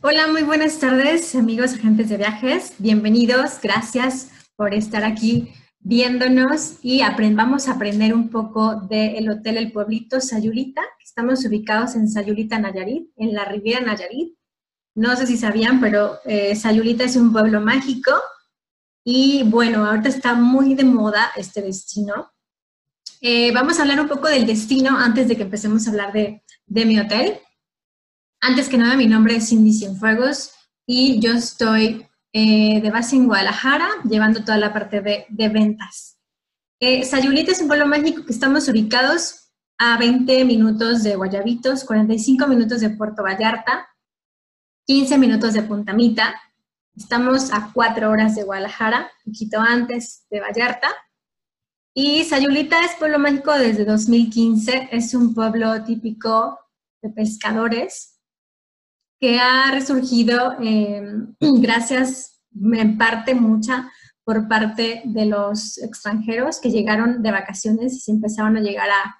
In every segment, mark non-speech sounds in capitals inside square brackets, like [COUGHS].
Hola, muy buenas tardes, amigos agentes de viajes. Bienvenidos, gracias por estar aquí viéndonos y vamos a aprender un poco del Hotel El Pueblito Sayulita. Estamos ubicados en Sayulita, Nayarit, en la Riviera Nayarit. No sé si sabían, pero eh, Sayulita es un pueblo mágico y bueno, ahorita está muy de moda este destino. Eh, vamos a hablar un poco del destino antes de que empecemos a hablar de, de mi hotel. Antes que nada, mi nombre es Cindy Cienfuegos y yo estoy eh, de base en Guadalajara, llevando toda la parte de, ventas. Eh, Sayulita es un pueblo mágico que estamos ubicados a 20 minutos de Guayabitos, 45 minutos de Puerto Vallarta, 15 minutos de Puntamita. Estamos a 4 horas de Guadalajara, un poquito antes de Vallarta. Y Sayulita es pueblo mágico desde 2015, es un pueblo típico de pescadores, que ha resurgido eh, [CLEARS THROAT] gracias, en parte mucha, por parte de los extranjeros que llegaron de vacaciones y se empezaron a llegar a,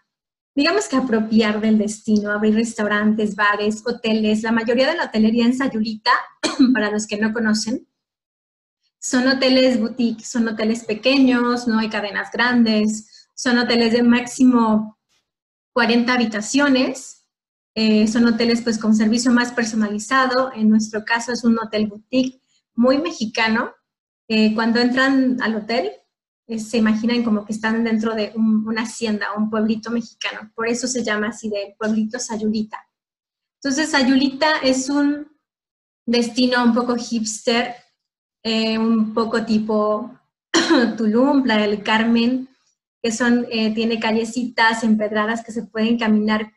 digamos que apropiar del destino, abrir restaurantes, bares, hoteles. La mayoría de la hotelería en Sayulita, [CLEARS THROAT] para los que no conocen, son hoteles boutique, son hoteles pequeños, no hay cadenas grandes, son hoteles de máximo 40 habitaciones eh, son hoteles pues con servicio más personalizado. En nuestro caso es un hotel boutique muy mexicano. Eh, cuando entran al hotel eh, se imaginan como que están dentro de una hacienda, un pueblito mexicano. Por eso se llama así de pueblito Sayulita. Entonces Sayulita es un destino un poco hipster, un poco tipo [COUGHS] Tulum, Playa del Carmen, que son, tiene callecitas empedradas que se pueden caminar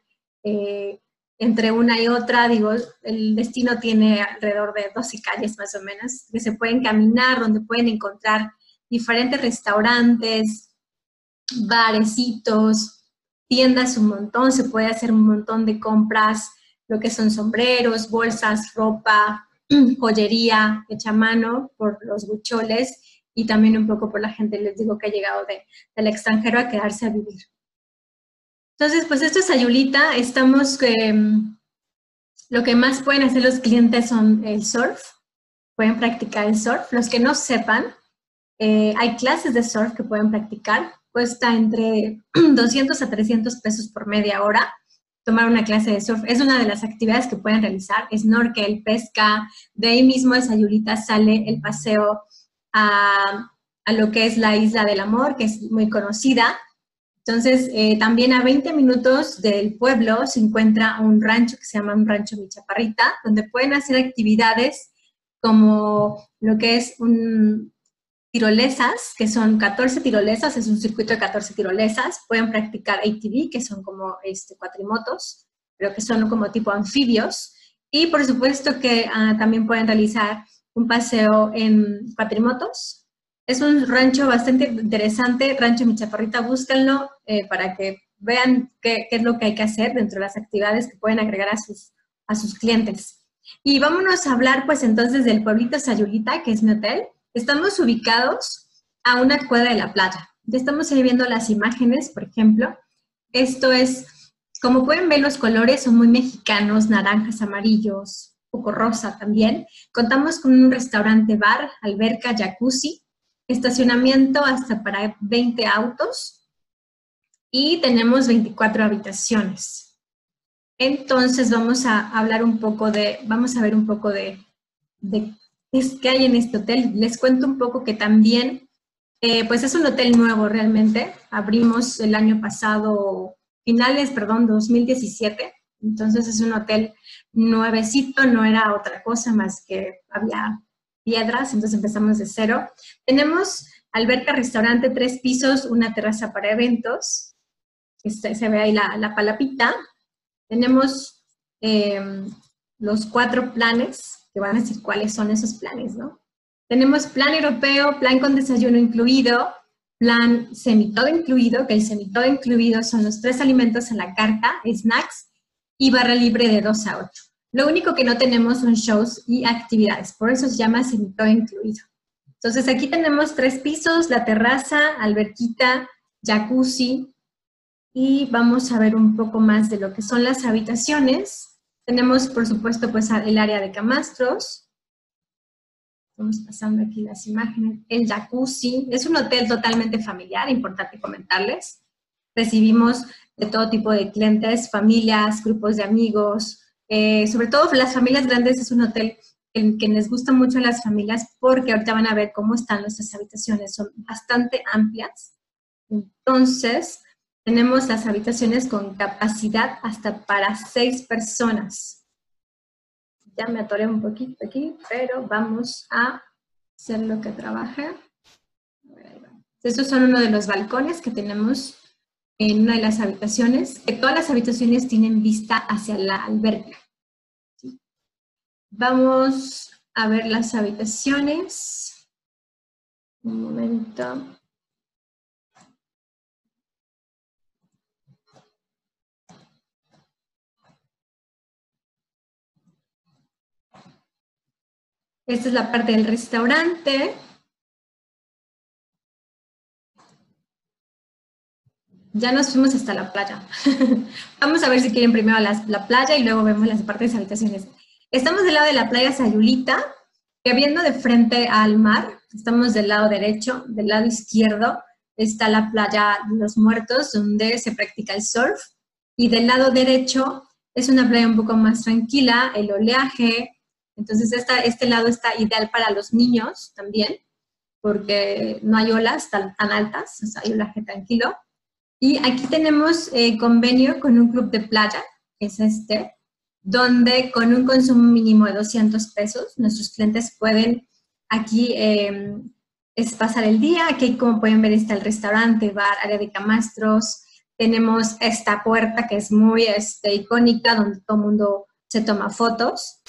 entre una y otra, digo, el destino tiene alrededor de 12 calles más o menos, que se pueden caminar, donde pueden encontrar diferentes restaurantes, barecitos, tiendas un montón, se puede hacer un montón de compras, lo que son sombreros, bolsas, ropa, [CLEARS THROAT] joyería hecha a mano por los bucholes y también un poco por la gente, les digo, que ha llegado de, del extranjero a quedarse a vivir. Entonces, pues esto es Ayulita. Estamos, em, lo que más pueden hacer los clientes son el surf. Pueden practicar el surf. Los que no sepan, eh, hay clases de surf que pueden practicar. Cuesta entre [CLEARS THROAT] 200 a 300 pesos por media hora tomar una clase de surf. Es una de las actividades que pueden realizar. Snorkel, pesca. De ahí mismo de Sayulita sale el paseo a, a lo que es la Isla del Amor, que es muy conocida entonces, eh, también a 20 minutos del pueblo se encuentra un rancho que se llama un rancho Michaparrita, donde pueden hacer actividades como lo que es un tirolesas, que son 14 tirolesas, es un circuito de 14 tirolesas. Pueden practicar ATV, que son como este, cuatrimotos, pero que son como tipo anfibios. Y por supuesto que ah, también pueden realizar un paseo en cuatrimotos, es un rancho bastante interesante, Rancho Mi Chaparrita, búsquenlo eh, para que vean qué, es lo que hay que hacer dentro de las actividades que pueden agregar a sus, a sus clientes. Y vámonos a hablar pues entonces del pueblito Sayulita, que es mi hotel. Estamos ubicados a una cuadra de la playa. Ya estamos ahí viendo las imágenes, por ejemplo. Esto es, como pueden ver, los colores son muy mexicanos, naranjas, amarillos, poco rosa también. Contamos con un restaurante bar, alberca, jacuzzi, estacionamiento hasta para 20 autos y tenemos 24 habitaciones. Entonces vamos a hablar un poco de, vamos a ver un poco de, de qué hay en este hotel. Les cuento un poco que también, eh, pues es un hotel nuevo realmente. Abrimos el año pasado, finales, perdón, 2017. Entonces es un hotel nuevecito, no era otra cosa más que había piedras, entonces empezamos de cero. Tenemos alberca, restaurante, tres pisos, una terraza para eventos, se ve ahí la, palapita. Tenemos em, los cuatro planes, que van a decir cuáles son esos planes, ¿no? Tenemos plan europeo, plan con desayuno incluido, plan semitodo incluido, que el semitodo incluido son los tres alimentos en la carta, snacks, y barra libre de 2 a 8. Lo único que no tenemos son shows y actividades, por eso se llama todo incluido. Entonces aquí tenemos tres pisos, la terraza, alberquita, jacuzzi y vamos a ver un poco más de lo que son las habitaciones. Tenemos, por supuesto, pues el área de camastros. Estamos pasando aquí las imágenes. El jacuzzi. Es un hotel totalmente familiar, importante comentarles. Recibimos de todo tipo de clientes, familias, grupos de amigos. Eh, sobre todo las familias grandes es un hotel que, que les gusta mucho a las familias porque ahorita van a ver cómo están nuestras habitaciones. Son bastante amplias. Entonces, tenemos las habitaciones con capacidad hasta para seis personas. Ya me atoré un poquito aquí, pero vamos a hacer lo que trabaje. Estos son uno de los balcones que tenemos en una de las habitaciones, que todas las habitaciones tienen vista hacia la alberca. Vamos a ver las habitaciones. Un momento. Esta es la parte del restaurante. Ya nos fuimos hasta la playa. [LAUGHS] Vamos a ver si quieren primero la, playa y luego vemos las partes de habitaciones. Estamos del lado de la playa Sayulita, que viendo de frente al mar, estamos del lado derecho, del lado izquierdo está la playa Los Muertos, donde se practica el surf, y del lado derecho es una playa un poco más tranquila, el oleaje, entonces, este lado está ideal para los niños también, porque no hay olas tan, altas, o sea, hay olaje tranquilo. Y aquí tenemos eh, convenio con un club de playa, que es este, donde con un consumo mínimo de 200 pesos, nuestros clientes pueden aquí em, pasar el día. Aquí, como pueden ver, está el restaurante, bar, área de camastros. Tenemos esta puerta que es muy este, icónica, donde todo el mundo se toma fotos.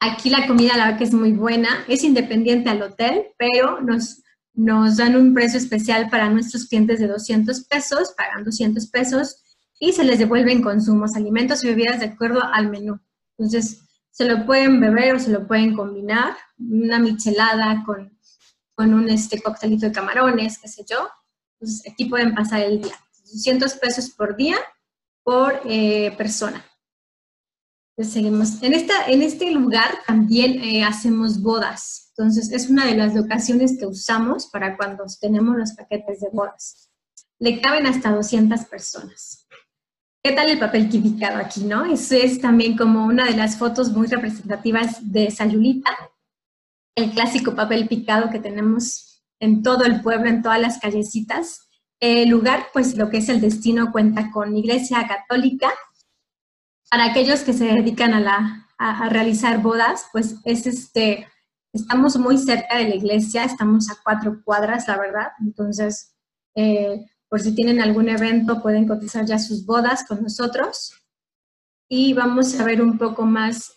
Aquí la comida, la verdad que es muy buena, es independiente al hotel, pero nos, nos dan un precio especial para nuestros clientes de 200 pesos, pagan 200 pesos y se les devuelven consumos, alimentos y bebidas de acuerdo al menú. Entonces, se lo pueden beber o se lo pueden combinar, una michelada con, con un este, coctelito de camarones, qué sé yo. Entonces, aquí pueden pasar el día. 200 pesos por día por eh, persona seguimos. En, esta, en este lugar también eh, hacemos bodas. Entonces, es una de las locaciones que usamos para cuando tenemos los paquetes de bodas. Le caben hasta 200 personas. ¿Qué tal el papel químicado aquí, no? Eso es también como una de las fotos muy representativas de Sayulita, el clásico papel picado que tenemos en todo el pueblo, en todas las callecitas. El lugar, pues lo que es el destino, cuenta con iglesia católica, para aquellos que se dedican a, la, a, realizar bodas, pues es este, estamos muy cerca de la iglesia, estamos a cuatro cuadras, la verdad, entonces, eh, por si tienen algún evento, pueden cotizar ya sus bodas con nosotros. Y vamos a ver un poco más,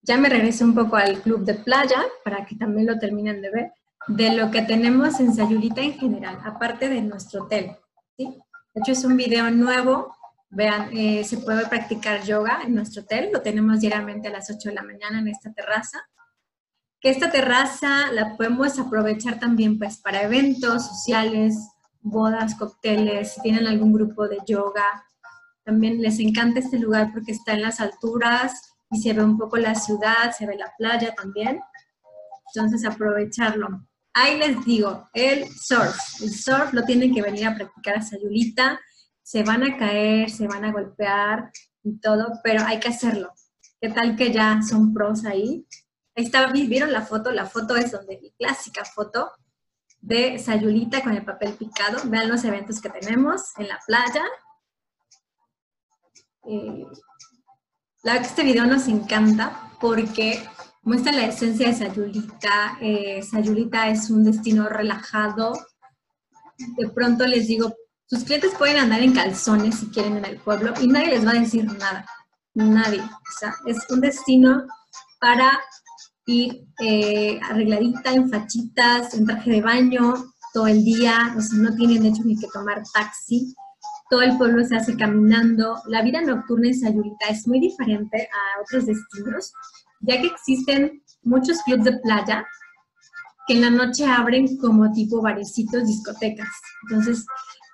ya me regresé un poco al club de playa, para que también lo terminen de ver, de lo que tenemos en Sayulita en general, aparte de nuestro hotel. ¿sí? De hecho, es un video nuevo Vean, eh, se puede practicar yoga en nuestro hotel, lo tenemos diariamente a las 8 de la mañana en esta terraza. Que esta terraza la podemos aprovechar también pues para eventos sociales, bodas, cócteles, si tienen algún grupo de yoga. También les encanta este lugar porque está en las alturas y se ve un poco la ciudad, se ve la playa también. Entonces aprovecharlo. Ahí les digo, el surf. El surf lo tienen que venir a practicar a Sayulita se van a caer, se van a golpear y todo, pero hay que hacerlo. ¿Qué tal que ya son pros ahí? Ahí está, ¿vieron la foto? La foto es donde mi clásica foto de Sayulita con el papel picado. Vean los eventos que tenemos en la playa. Eh, este video nos encanta porque muestra la esencia de Sayulita. Eh, Sayulita es un destino relajado. De pronto les digo, sus clientes pueden andar en calzones si quieren en el pueblo y nadie les va a decir nada. Nadie. O sea, es un destino para ir eh, arregladita, en fachitas, en traje de baño, todo el día. O sea, no tienen hecho ni que tomar taxi. Todo el pueblo se hace caminando. La vida nocturna en Sayulita es muy diferente a otros destinos, ya que existen muchos clubes de playa que en la noche abren como tipo barecitos, discotecas. Entonces,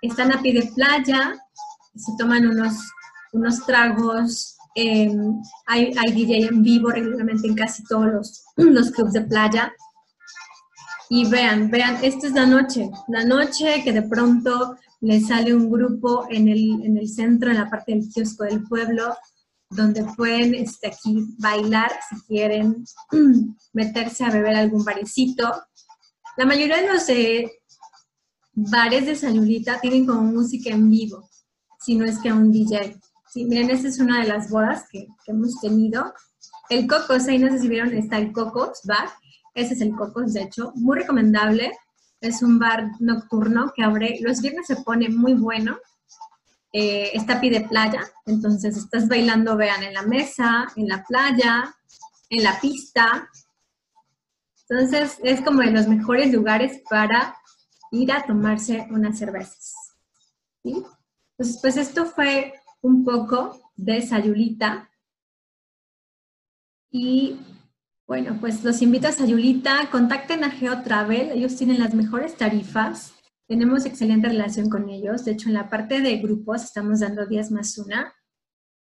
están a pie de playa, se toman unos, unos tragos Em, hay, hay, DJ en vivo regularmente en casi todos los, [CLEARS THROAT] los clubs de playa. Y vean, vean, esta es la noche, la noche que de pronto le sale un grupo en el, en el centro, en la parte del kiosco del pueblo, donde pueden este, aquí bailar si quieren, [CLEARS THROAT] meterse a beber algún barecito. La mayoría de los eh, bares de Sayulita tienen como música en vivo, si no es que un DJ. Sí, miren, esta es una de las bodas que, hemos tenido. El Cocos, ahí no sé si vieron, está el Cocos Bar. Ese es el Cocos, de hecho, muy recomendable. Es un bar nocturno que abre, los viernes se pone muy bueno. Eh, está pie de playa, entonces estás bailando, vean, en la mesa, en la playa, en la pista. Entonces es como de los mejores lugares para ir a tomarse unas cervezas. ¿sí? Entonces, pues esto fue un poco de Sayulita. Y bueno, pues los invito a Sayulita, contacten a GeoTravel, ellos tienen las mejores tarifas, tenemos excelente relación con ellos, de hecho en la parte de grupos estamos dando días más una.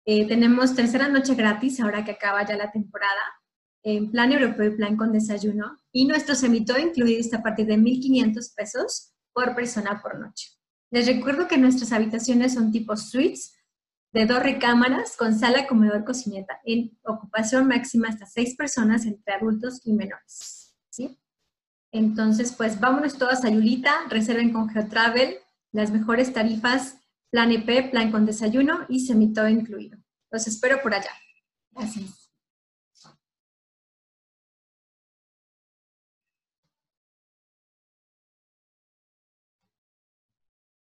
Eh, tenemos tercera noche gratis ahora que acaba ya la temporada, en plan europeo y plan con desayuno, y nuestro semito incluido está a partir de 1.500 pesos por persona por noche. Les recuerdo que nuestras habitaciones son tipo suites, de dos recámaras con sala, comedor, cocineta, en ocupación máxima hasta seis personas entre adultos y menores. ¿sí? Entonces, pues vámonos todas a Yulita, reserven con GeoTravel las mejores tarifas, plan EP, plan con desayuno y semito incluido. Los espero por allá. Gracias.